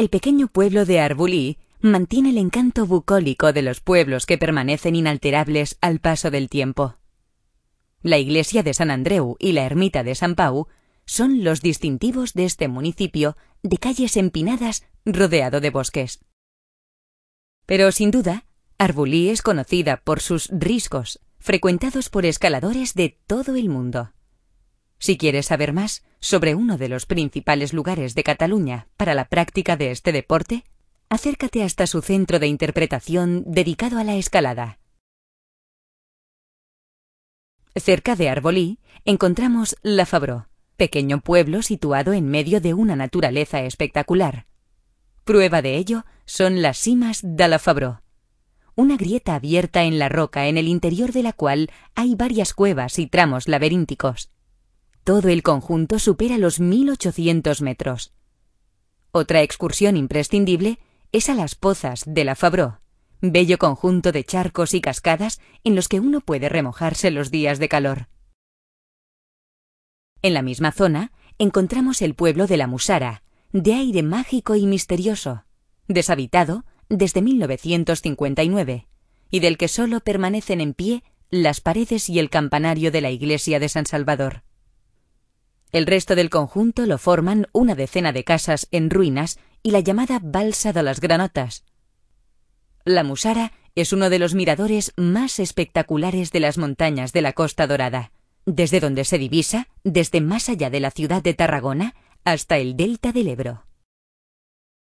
el pequeño pueblo de Arbulí mantiene el encanto bucólico de los pueblos que permanecen inalterables al paso del tiempo. La iglesia de San Andreu y la ermita de San Pau son los distintivos de este municipio de calles empinadas rodeado de bosques. Pero sin duda, Arbulí es conocida por sus riscos, frecuentados por escaladores de todo el mundo. Si quieres saber más sobre uno de los principales lugares de Cataluña para la práctica de este deporte, acércate hasta su centro de interpretación dedicado a la escalada. Cerca de Arbolí encontramos La Fabró, pequeño pueblo situado en medio de una naturaleza espectacular. Prueba de ello son las cimas de La Fabró, una grieta abierta en la roca en el interior de la cual hay varias cuevas y tramos laberínticos. Todo el conjunto supera los 1800 metros. Otra excursión imprescindible es a las pozas de la Fabró, bello conjunto de charcos y cascadas en los que uno puede remojarse los días de calor. En la misma zona encontramos el pueblo de la Musara, de aire mágico y misterioso, deshabitado desde 1959, y del que solo permanecen en pie las paredes y el campanario de la iglesia de San Salvador. El resto del conjunto lo forman una decena de casas en ruinas y la llamada Balsa de las Granotas. La Musara es uno de los miradores más espectaculares de las montañas de la Costa Dorada, desde donde se divisa, desde más allá de la ciudad de Tarragona hasta el delta del Ebro.